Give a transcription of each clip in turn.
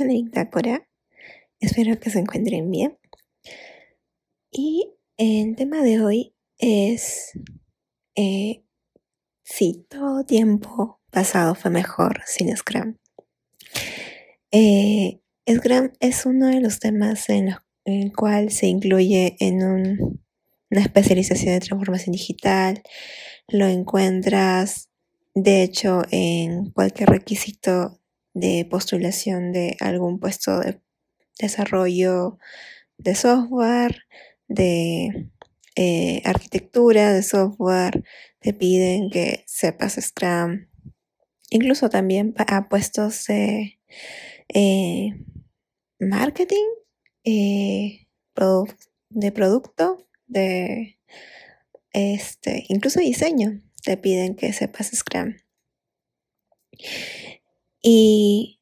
Ictácora. Espero que se encuentren bien. Y el tema de hoy es eh, si todo tiempo pasado fue mejor sin Scrum. Eh, Scrum es uno de los temas en, el cual se incluye en una especialización de transformación digital. Lo encuentras, de hecho, en cualquier requisito de postulación de algún puesto de desarrollo de software, de eh, arquitectura de software, te piden que sepas Scrum, incluso también a puestos de eh, marketing, eh, de producto, de este, incluso diseño, te piden que sepas Scrum. Y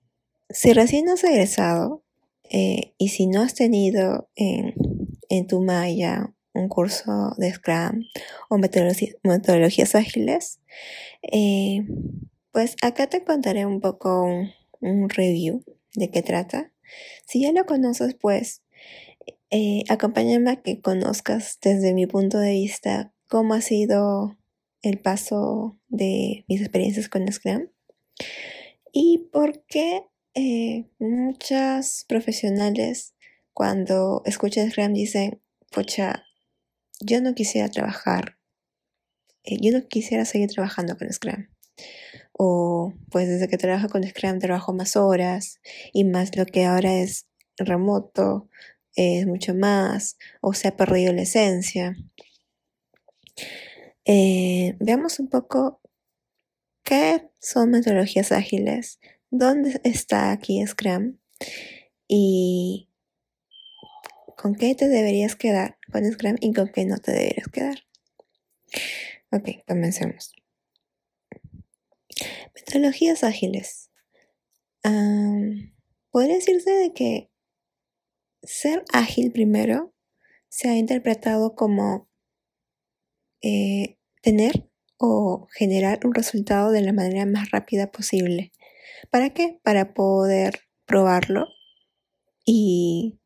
si recién has egresado eh, y si no has tenido en, tu malla un curso de Scrum o metodologías ágiles, eh, pues acá te contaré un poco un, review de qué trata. Si ya lo conoces, pues eh, acompáñame a que conozcas desde mi punto de vista cómo ha sido el paso de mis experiencias con Scrum y por qué eh, muchas profesionales cuando escuchan Scrum dicen, pocha, yo no quisiera trabajar, eh, yo no quisiera seguir trabajando con Scrum. O pues desde que trabajo con Scrum trabajo más horas y más lo que ahora es remoto es mucho más o se ha perdido la esencia. Eh, veamos un poco ¿Qué son metodologías ágiles? ¿Dónde está aquí Scrum? ¿Y con qué te deberías quedar con Scrum y con qué no te deberías quedar? Ok, comencemos. Metodologías ágiles. podría decirse de que ser ágil primero se ha interpretado como eh, tener o generar un resultado de la manera más rápida posible. ¿Para qué? Para poder probarlo y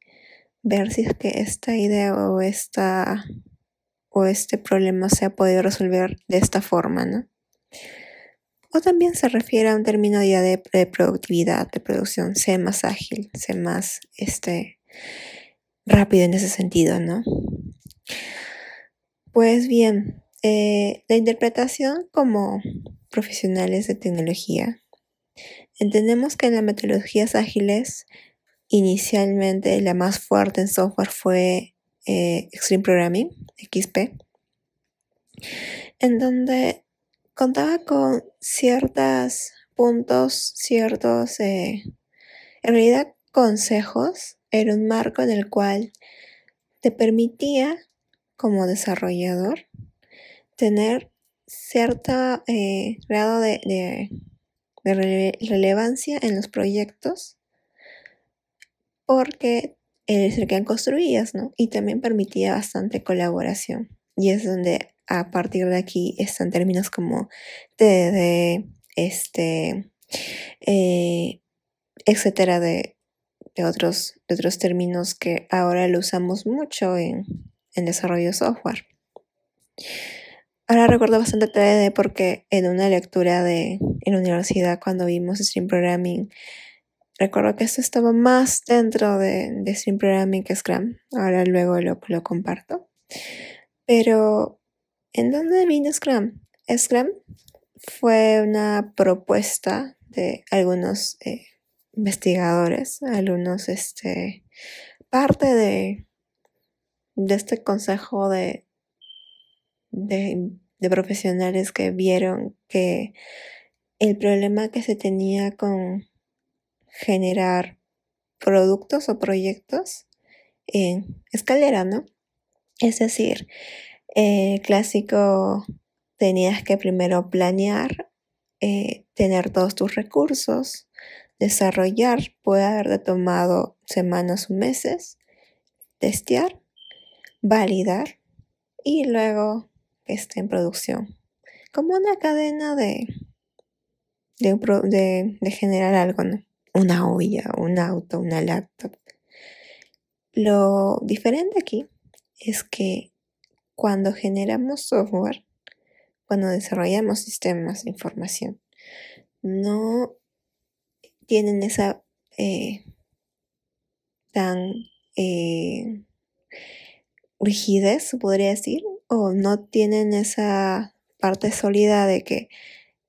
ver si es que esta idea o esta o este problema se ha podido resolver de esta forma, ¿no? O también se refiere a un término ya de, productividad, de producción, ser más ágil, ser más este, rápido en ese sentido, ¿no? Pues bien, eh, la interpretación como profesionales de tecnología. Entendemos que en las metodologías ágiles, inicialmente la más fuerte en software fue eh, Extreme Programming, XP, en donde contaba con ciertos puntos, ciertos, eh, en realidad consejos, era un marco en el cual te permitía como desarrollador tener cierto eh, grado de, relevancia en los proyectos porque eres el que construías, ¿no? Y también permitía bastante colaboración. Y es donde a partir de aquí están términos como TDD, este, eh, etcétera, de, otros, de otros términos que ahora lo usamos mucho en, en desarrollo de software. Ahora recuerdo bastante TDD porque en una lectura de, en la universidad cuando vimos Stream Programming, recuerdo que esto estaba más dentro de, de Stream Programming que Scrum. Ahora luego lo, lo comparto. Pero, ¿en dónde vino Scrum? Scrum fue una propuesta de algunos eh, investigadores, algunos, este, parte de, de este consejo de, de, profesionales que vieron que el problema que se tenía con generar productos o proyectos en escalera, ¿no? Es decir, eh, clásico tenías que primero planear, eh, tener todos tus recursos, desarrollar, puede haber tomado semanas o meses, testear, validar y luego esté en producción. Como una cadena de, de, generar algo, ¿no? una olla, un auto, una laptop. Lo diferente aquí es que cuando generamos software, cuando desarrollamos sistemas de información, no tienen esa eh, tan eh, rigidez, podría decir, o no tienen esa parte sólida de que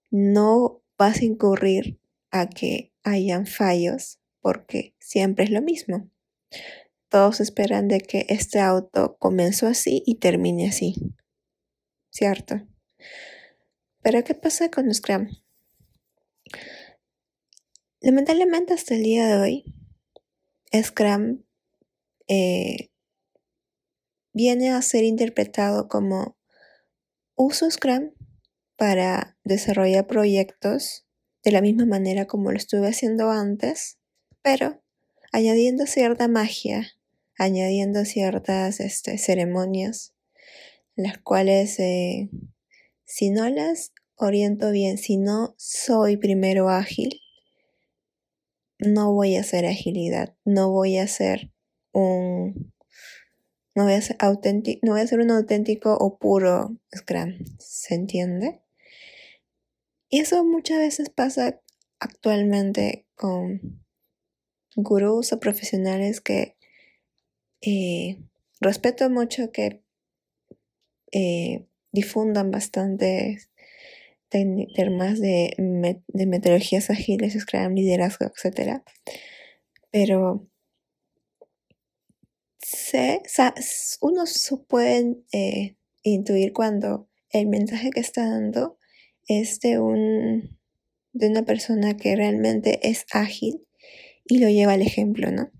no vas a incurrir a que hayan fallos porque siempre es lo mismo. Todos esperan de que este auto comenzó así y termine así. ¿Cierto? Pero ¿qué pasa con Scrum? Lamentablemente hasta el día de hoy, Scrum eh, viene a ser interpretado como uso Scrum para desarrollar proyectos de la misma manera como lo estuve haciendo antes, pero añadiendo cierta magia, añadiendo ciertas este, ceremonias, las cuales eh, si no las oriento bien, si no soy primero ágil, no voy a hacer agilidad, no voy a hacer un no voy a ser auténtico, no voy a ser un auténtico o puro Scrum, ¿se entiende? Y eso muchas veces pasa actualmente con gurús o profesionales que eh, respeto mucho que eh, difundan bastante temas de, de metodologías ágiles, Scrum, liderazgo, etc. Pero se, uno puede eh, intuir cuando el mensaje que está dando es de, un, de una persona que realmente es ágil y lo lleva al ejemplo, ¿no?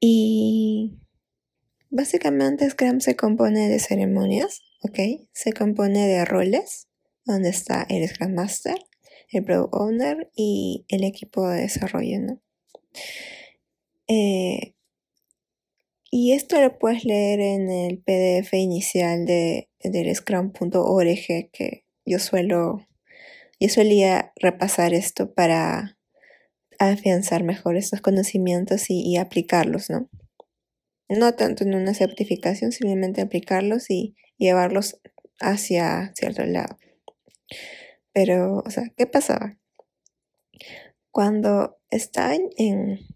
Y básicamente Scrum se compone de ceremonias, ¿ok? Se compone de roles, donde está el Scrum Master, el Product Owner y el equipo de desarrollo, ¿no? Eh, y esto lo puedes leer en el PDF inicial de, del scrum.org que yo suelo, yo solía repasar esto para afianzar mejor estos conocimientos y, aplicarlos, ¿no? No tanto en una certificación, simplemente aplicarlos y llevarlos hacia cierto lado. Pero, o sea, ¿qué pasaba? Cuando estaba en, en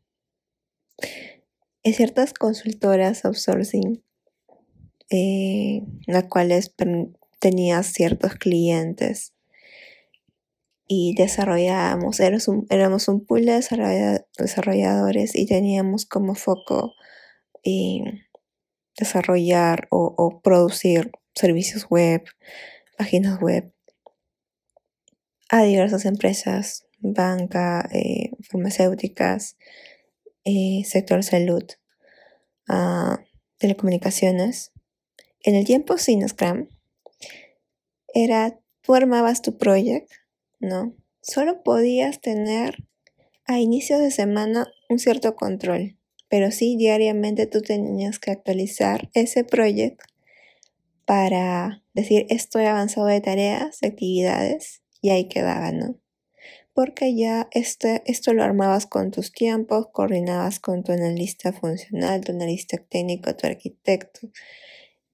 ciertas consultoras outsourcing, eh, las cuales tenía ciertos clientes y desarrollábamos, éramos un, éramos un pool de desarrolladores y teníamos como foco desarrollar o, producir servicios web, páginas web a diversas empresas, banca, eh, farmacéuticas, eh, sector salud, uh, telecomunicaciones. En el tiempo sin Scrum, era, tú armabas tu proyecto, ¿no? Solo podías tener a inicios de semana un cierto control, pero sí diariamente tú tenías que actualizar ese proyecto para decir estoy avanzado de tareas, de actividades, y ahí quedaba, ¿no? Porque ya este, esto lo armabas con tus tiempos, coordinabas con tu analista funcional, tu analista técnico, tu arquitecto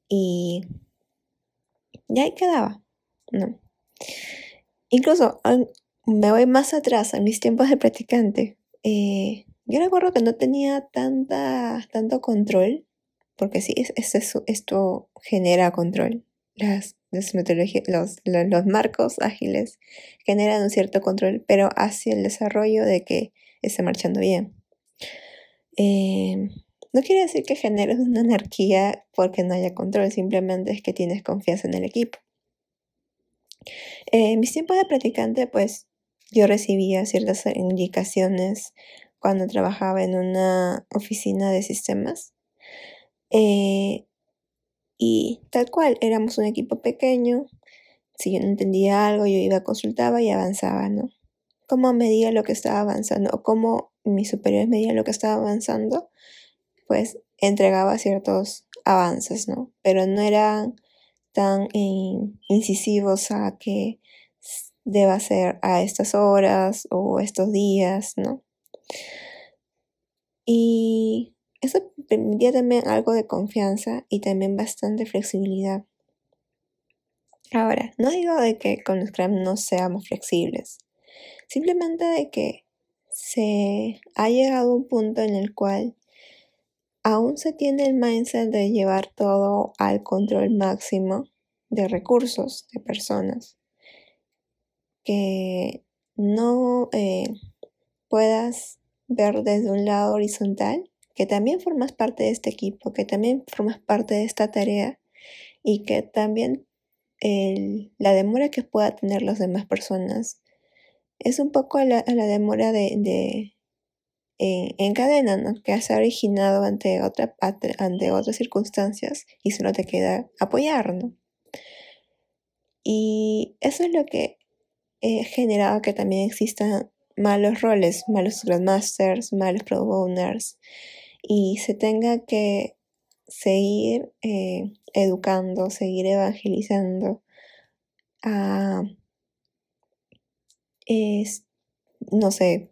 y ya ahí quedaba, ¿no? Incluso me voy más atrás, en mis tiempos de practicante. Eh, yo recuerdo que no tenía tanta, tanto control, porque sí, es, esto genera control. Las, los, los, marcos ágiles generan un cierto control, pero hacia el desarrollo de que esté marchando bien. Em, no quiere decir que generes una anarquía porque no haya control, simplemente es que tienes confianza en el equipo. En mis tiempos de practicante, pues yo recibía ciertas indicaciones cuando trabajaba en una oficina de sistemas. Eh, y tal cual, éramos un equipo pequeño. Si yo no entendía algo, yo iba, consultaba y avanzaba, ¿no? Cómo medía lo que estaba avanzando o cómo mis superiores medían lo que estaba avanzando, pues entregaba ciertos avances, ¿no? Pero no eran tan incisivos a que deba ser a estas horas o estos días, ¿no? Y eso permitía también algo de confianza y también bastante flexibilidad. Ahora, no digo de que con Scrum no seamos flexibles, simplemente de que se ha llegado a un punto en el cual aún se tiene el mindset de llevar todo al control máximo de recursos, de personas, que no eh, puedas ver desde un lado horizontal, que también formas parte de este equipo, que también formas parte de esta tarea y que también la demora que pueda tener las demás personas es un poco a la, demora de, en, cadena, ¿no? Que has originado ante, otra, ante otras circunstancias y solo te queda apoyar, ¿no? Y eso es lo que ha generado que también existan malos roles, malos Grandmasters, malos Pro Owners, y se tenga que seguir eh, educando, seguir evangelizando a, no sé,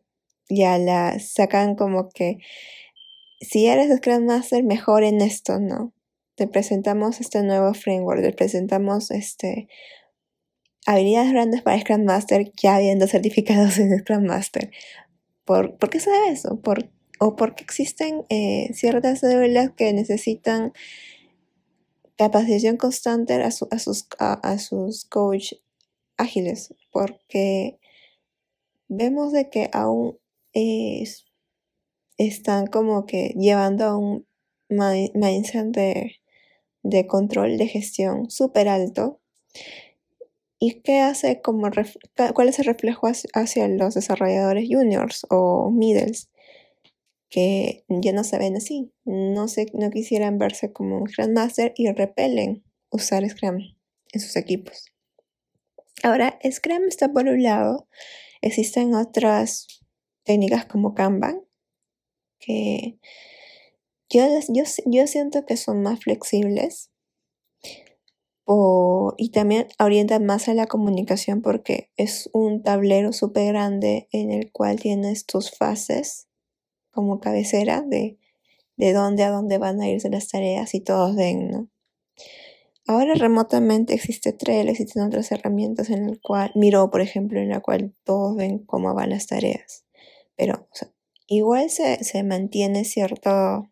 ya la sacan como que si eres Scrum Master, mejor en esto, ¿no? Te presentamos este nuevo framework, te presentamos este habilidades grandes para Scrum Master ya habiendo certificados en Scrum Master. ¿Por, qué se eso? ¿Por, ¿O porque existen eh, ciertas células que necesitan capacitación constante a, sus, a, sus coach ágiles? Porque vemos de que aún están como que llevando a un mindset de, de control de gestión súper alto ¿Y qué hace como cuál es el reflejo hacia los desarrolladores juniors o middles? Que ya no se ven así, no, se, no quisieran verse como un Grandmaster y repelen usar Scrum en sus equipos. Ahora, Scrum está por un lado, existen otras técnicas como Kanban, que yo, yo, yo siento que son más flexibles y también orienta más a la comunicación porque es un tablero súper grande en el cual tienes tus fases como cabecera de, de dónde a dónde van a irse las tareas y todos ven, ¿no? Ahora remotamente existe Trello, existen otras herramientas en el cual, Miro por ejemplo, en la cual todos ven cómo van las tareas. Pero igual se, se mantiene cierto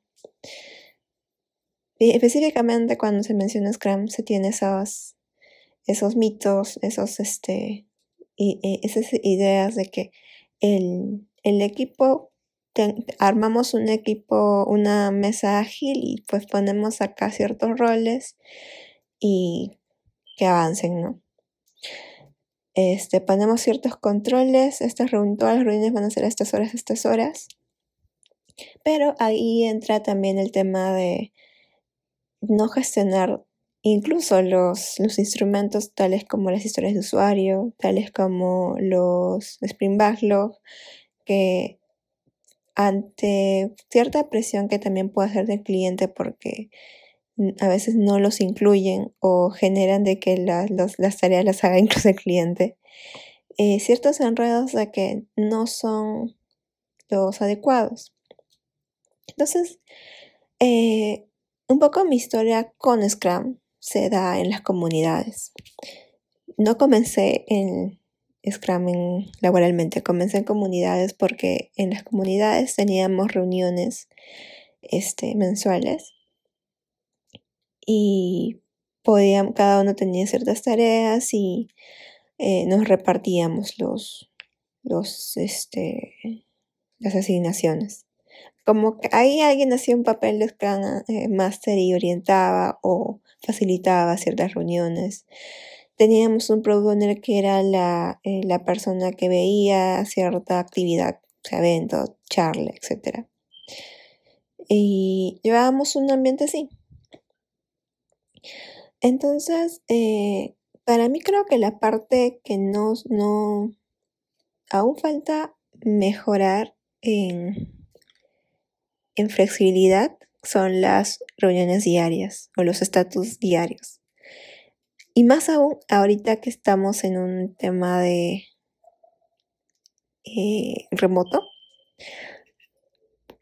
específicamente cuando se menciona Scrum se tiene esos, esos mitos, esos, este, y, esas ideas de que el, equipo, armamos un equipo, una mesa ágil y pues ponemos acá ciertos roles y que avancen, ¿no? Este, ponemos ciertos controles, estas todas las reuniones van a ser a estas horas, estas horas. Pero ahí entra también el tema de no gestionar incluso los, los instrumentos tales como las historias de usuario, tales como los Spring Backlog, que ante cierta presión que también puede hacer del cliente porque a veces no los incluyen o generan de que las tareas las haga incluso el cliente, eh, ciertos enredos de que no son los adecuados. Entonces, eh, un poco mi historia con Scrum se da en las comunidades. No comencé en Scrum laboralmente, comencé en comunidades porque en las comunidades teníamos reuniones este, mensuales y cada uno tenía ciertas tareas y eh, nos repartíamos los, los, este, las asignaciones como que ahí alguien hacía un papel de Scrum eh, Master y orientaba o facilitaba ciertas reuniones. Teníamos un product que era la, eh, la persona que veía cierta actividad, o evento, charla, etc. Y llevábamos un ambiente así. Entonces, eh, para mí creo que la parte que no, no aún falta mejorar en en flexibilidad son las reuniones diarias o los estatus diarios. Y más aún ahorita que estamos en un tema de eh, remoto,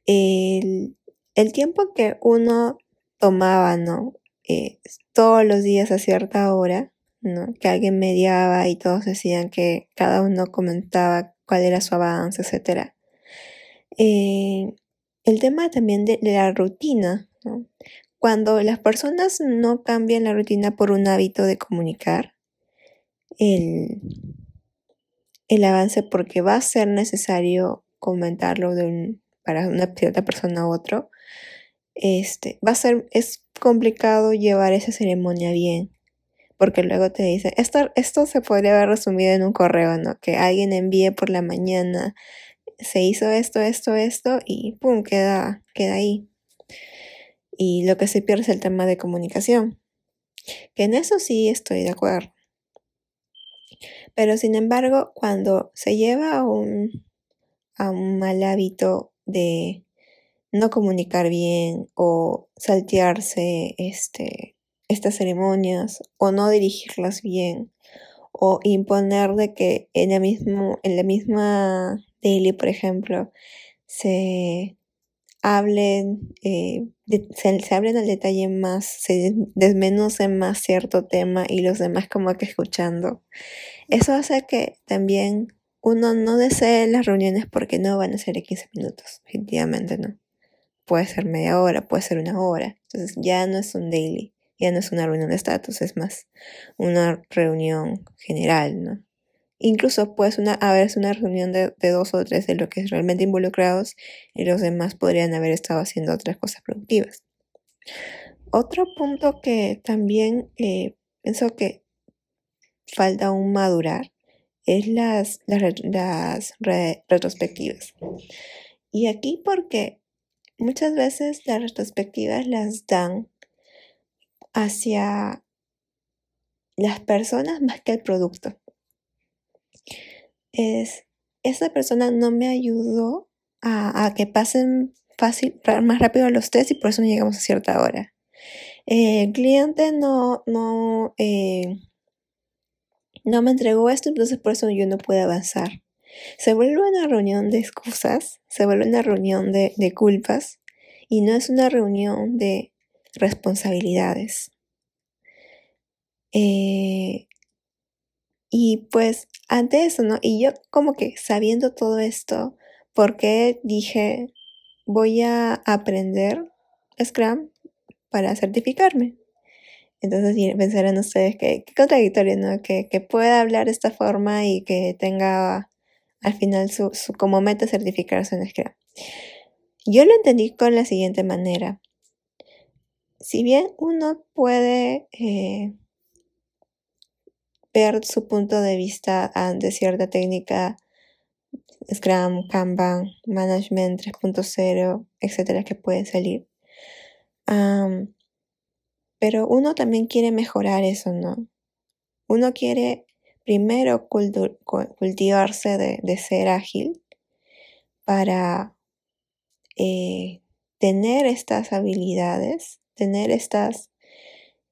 el, el, tiempo que uno tomaba, ¿no? Eh, todos los días a cierta hora, ¿no? Que alguien mediaba y todos decían que cada uno comentaba cuál era su avance, etc. Eh, el tema también de, la rutina. Cuando las personas no cambian la rutina por un hábito de comunicar, el, el avance, porque va a ser necesario comentarlo de un, para una cierta persona u otro, este, va a ser, es complicado llevar esa ceremonia bien. Porque luego te dice, esto, esto se podría haber resumido en un correo, ¿no? Que alguien envíe por la mañana, se hizo esto, esto, esto, y pum, queda, queda ahí y lo que se pierde es el tema de comunicación. Que en eso sí estoy de acuerdo. Pero sin embargo, cuando se lleva a un, a un mal hábito de no comunicar bien o saltearse este, estas ceremonias o no dirigirlas bien o imponer de que mismo, en la misma daily, por ejemplo, se hablen, eh, se, se, abren al detalle más, se desmenucen más cierto tema y los demás como que escuchando. Eso hace que también uno no desee las reuniones porque no van a ser de 15 minutos, definitivamente no. Puede ser media hora, puede ser una hora. Entonces ya no es un daily, ya no es una reunión de estatus, es más una reunión general, ¿no? Incluso puede una, haber una reunión de, dos o tres de los que es realmente involucrados y los demás podrían haber estado haciendo otras cosas productivas. Otro punto que también eh, pienso que falta aún madurar es las, las, retrospectivas. Y aquí porque muchas veces las retrospectivas las dan hacia las personas más que el producto es, esa persona no me ayudó a, que pasen fácil, más rápido los test y por eso no llegamos a cierta hora. el cliente no, no, eh, no me entregó esto, entonces por eso yo no pude avanzar. Se vuelve una reunión de excusas, se vuelve una reunión de, de culpas y no es una reunión de responsabilidades. Eh, y pues ante eso, ¿no? Y yo como que sabiendo todo esto, porque dije, voy a aprender Scrum para certificarme. Entonces pensarán ustedes que qué contradictorio, ¿no? Que, que, pueda hablar de esta forma y que tenga al final su, su, como meta certificarse en Scrum. Yo lo entendí con la siguiente manera. Si bien uno puede eh, ver su punto de vista ante cierta técnica, Scrum, Kanban, Management 3.0, etcétera, que puede salir. pero uno también quiere mejorar eso, ¿no? Uno quiere primero cultivarse de, ser ágil para eh, tener estas habilidades, tener estas,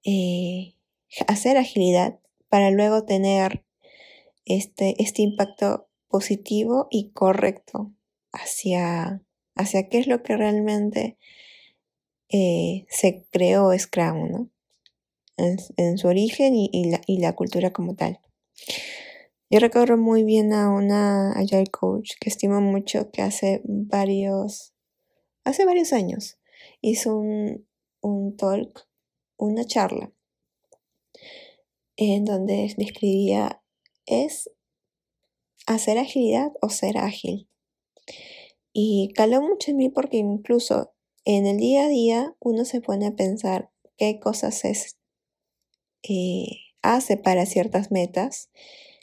eh, hacer agilidad para luego tener este, este impacto positivo y correcto hacia, hacia qué es lo que realmente eh, se creó Scrum, ¿no? En, su origen y, la, y, la, cultura como tal. Yo recuerdo muy bien a una Agile Coach que estimo mucho que hace varios, hace varios años hizo un, un talk, una charla en donde describía es hacer agilidad o ser ágil. Y caló mucho en mí porque incluso en el día a día uno se pone a pensar qué cosas es, eh, hace para ciertas metas,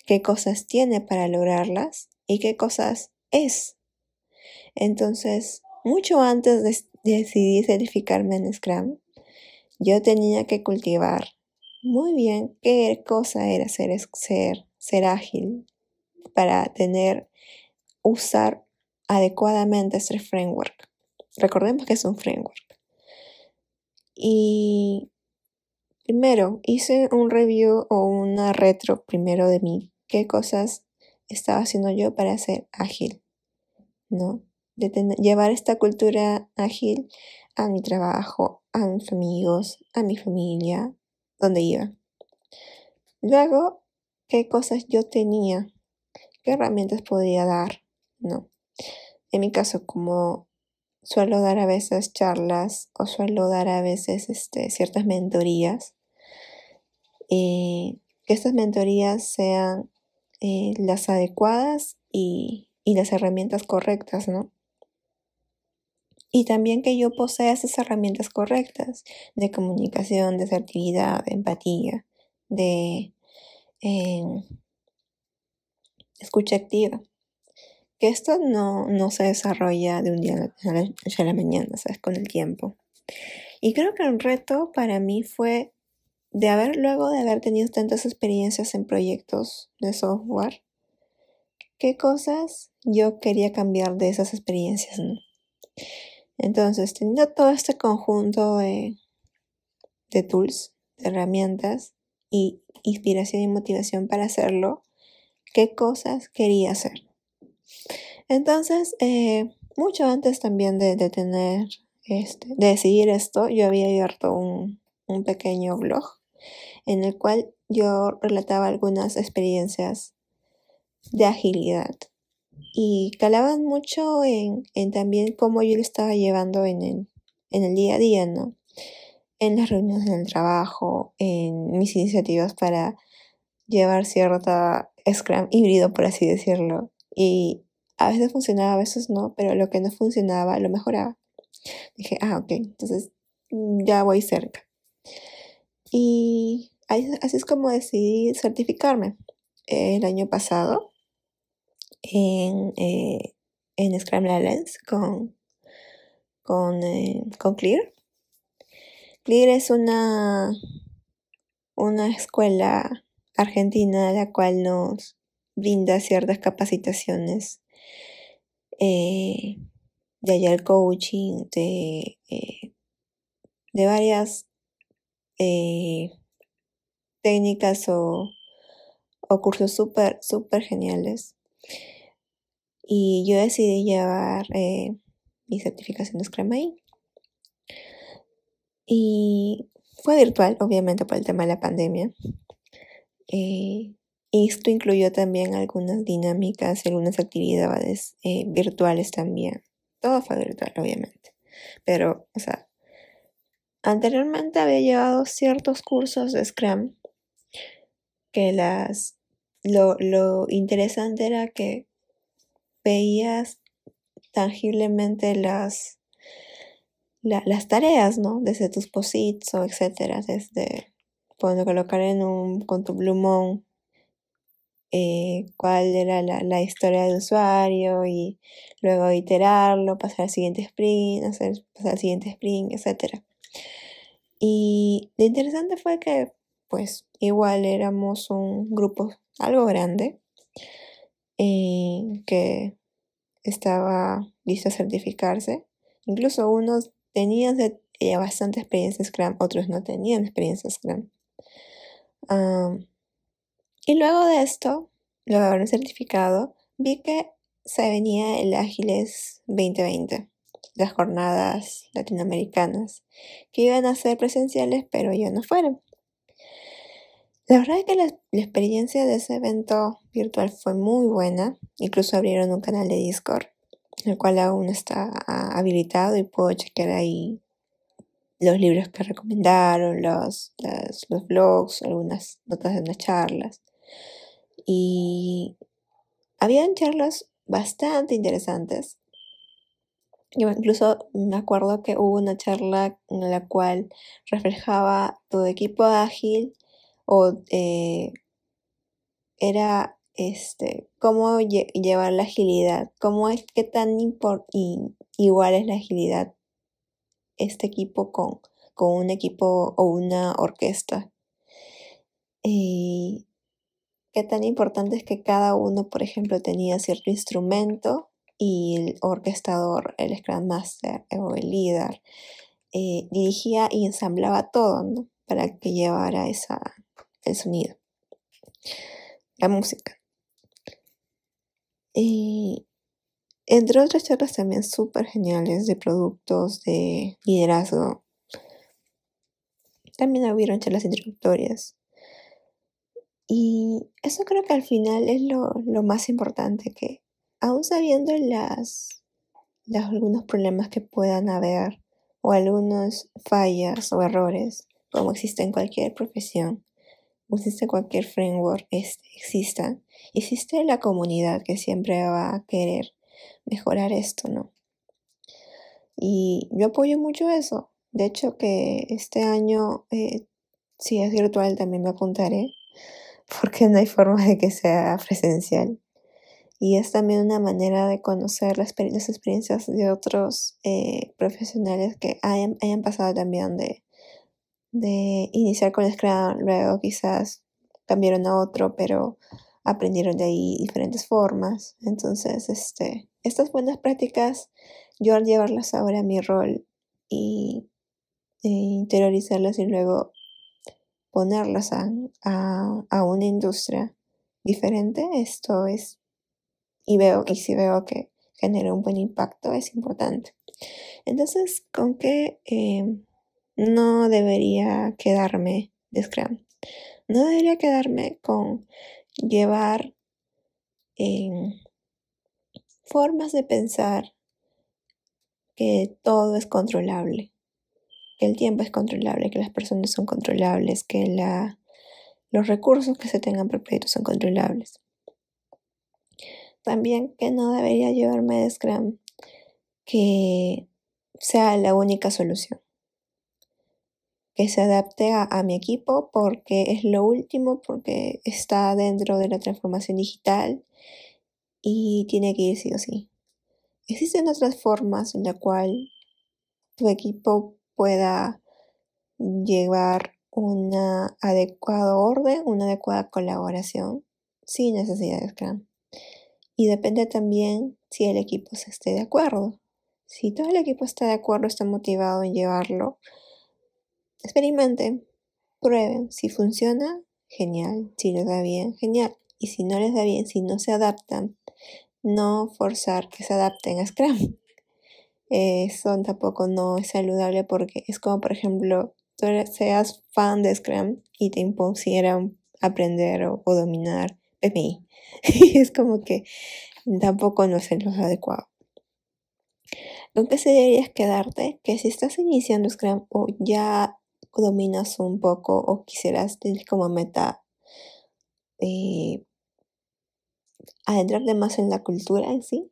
qué cosas tiene para lograrlas y qué cosas es. Entonces, mucho antes de decidir certificarme en Scrum, yo tenía que cultivar muy bien qué cosa era ser, ser, ser ágil para tener, usar adecuadamente este framework. Recordemos que es un framework. Y primero hice un review o una retro primero de mí. ¿Qué cosas estaba haciendo yo para ser ágil? ¿No? De llevar esta cultura ágil a mi trabajo, a mis amigos, a mi familia, donde iba. Luego, ¿qué cosas yo tenía? ¿Qué herramientas podía dar? ¿No? En mi caso, como suelo dar a veces charlas o suelo dar a veces este, ciertas mentorías, eh, que estas mentorías sean eh, las adecuadas y, y las herramientas correctas, ¿no? Y también que yo posea esas herramientas correctas de comunicación, de asertividad, de empatía, de eh, escucha activa. Que esto no, no, se desarrolla de un día a la, mañana, ¿sabes? Con el tiempo. Y creo que el reto para mí fue de haber, luego de haber tenido tantas experiencias en proyectos de software, qué cosas yo quería cambiar de esas experiencias. Entonces, teniendo todo este conjunto de, tools, de herramientas y inspiración y motivación para hacerlo, ¿qué cosas quería hacer? Entonces, eh, mucho antes también de, tener, este, de decidir esto, yo había abierto un, un pequeño blog en el cual yo relataba algunas experiencias de agilidad y calaban mucho en, en, también cómo yo lo estaba llevando en el, en el día a día, ¿no? En las reuniones en el trabajo, en mis iniciativas para llevar cierta Scrum híbrido, por así decirlo. Y a veces funcionaba, a veces no, pero lo que no funcionaba lo mejoraba. Dije, ah, ok, entonces mm, ya voy cerca. Y así es como decidí certificarme el año pasado en, eh, en Scrum Lens con, con, eh, con Clear. Clear es una, una escuela argentina la cual nos brinda ciertas capacitaciones eh, de allá coaching, de, eh, de varias técnicas o, o cursos súper, súper geniales y yo decidí llevar eh, mi certificación de Scrum ahí. Y fue virtual, obviamente, por el tema de la pandemia. Eh, esto incluyó también algunas dinámicas, algunas actividades eh, virtuales también. Todo fue virtual, obviamente. Pero, o sea, anteriormente había llevado ciertos cursos de Scrum que las... Lo, lo interesante era que veías tangiblemente las, las tareas, ¿no? Desde tus posits o etcétera, desde cuando colocar en un, con tu plumón eh, cuál era la, historia del usuario y luego iterarlo, pasar al siguiente sprint, hacer, pasar al siguiente sprint, etcétera. Y lo interesante fue que, pues, igual éramos un grupo algo grande que estaba listo a certificarse. Incluso unos tenían bastante experiencia en Scrum, otros no tenían experiencia en Scrum. y luego de esto, luego de haber certificado, vi que se venía el Ágiles 2020, las jornadas latinoamericanas, que iban a ser presenciales, pero ya no fueron. La verdad es que la, experiencia de ese evento virtual fue muy buena. Incluso abrieron un canal de Discord, el cual aún está habilitado y puedo chequear ahí los libros que recomendaron, los, los blogs, algunas notas de unas charlas. Y habían charlas bastante interesantes. Yo incluso me acuerdo que hubo una charla en la cual reflejaba todo equipo ágil o eh, era este, cómo llevar la agilidad, cómo es que tan igual es la agilidad este equipo con, con un equipo o una orquesta. Y qué tan importante es que cada uno, por ejemplo, tenía cierto instrumento y el orquestador, el Scrum Master o el líder, eh, dirigía y ensamblaba todo, ¿no? para que llevara esa, el sonido, la música. Y entre otras charlas también súper geniales de productos, de liderazgo. También hubieron charlas introductorias. Y eso creo que al final es lo, lo más importante, que aún sabiendo las, las, algunos problemas que puedan haber o algunas fallas o errores, como existe en cualquier profesión, existe cualquier framework, este, exista, existe la comunidad que siempre va a querer mejorar esto, ¿no? Y yo apoyo mucho eso. De hecho, que este año, eh, si es virtual, también me apuntaré, porque no hay forma de que sea presencial. Y es también una manera de conocer las, experiencias de otros eh, profesionales que hayan, hayan pasado también de, de iniciar con Scrum, luego quizás cambiaron a otro, pero aprendieron de ahí diferentes formas. Entonces, este, estas buenas prácticas, yo al llevarlas ahora a mi rol y e interiorizarlas y luego ponerlas a, a, una industria diferente, esto es, y veo, y si veo que genera un buen impacto, es importante. Entonces, ¿con qué eh, no debería quedarme de Scrum? No debería quedarme con llevar formas de pensar que todo es controlable, que el tiempo es controlable, que las personas son controlables, que los recursos que se tengan por proyecto son controlables. También que no debería llevarme de Scrum que sea la única solución. Que se adapte a, mi equipo porque es lo último, porque está dentro de la transformación digital y tiene que ir sí o sí. Existen otras formas en la cual tu equipo pueda llevar un adecuado orden, una adecuada colaboración sin necesidad de Scrum. Y depende también si el equipo se esté de acuerdo. Si todo el equipo está de acuerdo, está motivado en llevarlo, experimenten, prueben. Si funciona, genial. Si les da bien, genial. Y si no les da bien, si no se adaptan, no forzar que se adapten a Scrum. Eso tampoco no es saludable porque es como, por ejemplo, tú seas fan de Scrum y te impusieran aprender o, dominar PMI. Es como que tampoco no es lo adecuado. Lo que se deberías quedarte que si estás iniciando Scrum o ya dominas un poco o quisieras tener como meta eh, adentrarte más en la cultura en sí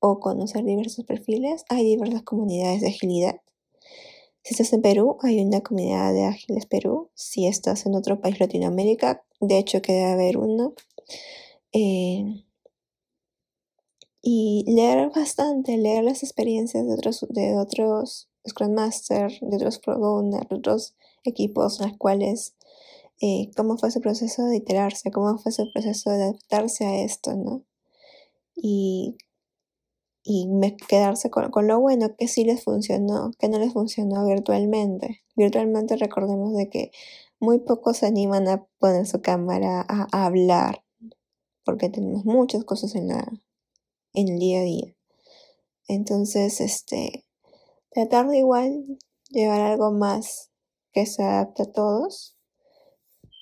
o conocer diversos perfiles, hay diversas comunidades de agilidad. Si estás en Perú, hay una comunidad de Ágiles Perú. Si estás en otro país Latinoamérica, de hecho que debe haber uno. Eh, y leer bastante, leer las experiencias de otros, de otros Scrum Master, de otros Pro de otros equipos los cuales eh, cómo fue ese proceso de iterarse, cómo fue ese proceso de adaptarse a esto, ¿no? Y, y quedarse con, lo bueno que sí les funcionó, que no les funcionó virtualmente. Virtualmente recordemos de que muy pocos se animan a poner su cámara a, a hablar, porque tenemos muchas cosas en, la, en el día a día. Entonces, este, tratar de igual llevar algo más que se adapte a todos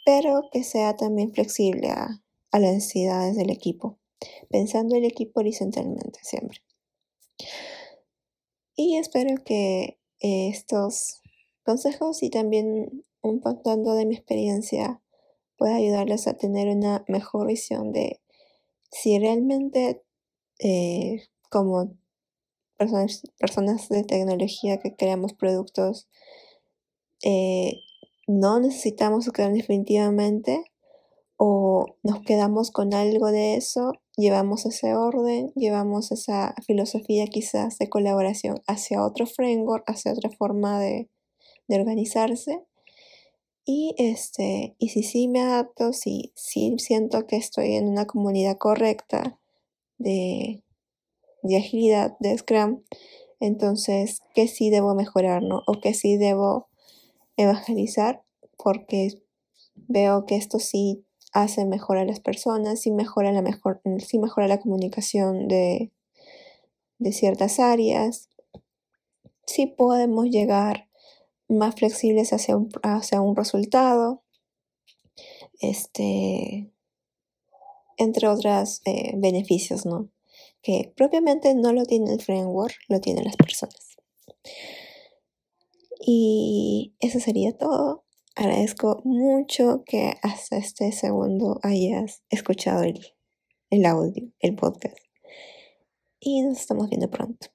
pero que sea también flexible a, las necesidades del equipo, pensando el equipo horizontalmente siempre. Y espero que estos consejos y también un poco de mi experiencia pueda ayudarles a tener una mejor visión de si realmente eh, como personas, personas de tecnología que creamos productos eh, no necesitamos crear definitivamente o nos quedamos con algo de eso, llevamos ese orden, llevamos esa filosofía quizás de colaboración hacia otro framework, hacia otra forma de, organizarse. Y, este, y si sí me adapto, si, si siento que estoy en una comunidad correcta de, de agilidad, de Scrum, entonces, ¿qué sí debo mejorar, no? O qué sí debo evangelizar, porque veo que esto sí hace mejor a las personas, sí mejora la, mejor, sí mejora la comunicación de, de ciertas áreas, sí podemos llegar más flexibles hacia un, hacia un resultado, este, entre otros eh, beneficios, ¿no? Que propiamente no lo tiene el framework, lo tienen las personas. Y eso sería todo. Agradezco mucho que hasta este segundo hayas escuchado el, el audio, el podcast. Y nos estamos viendo pronto.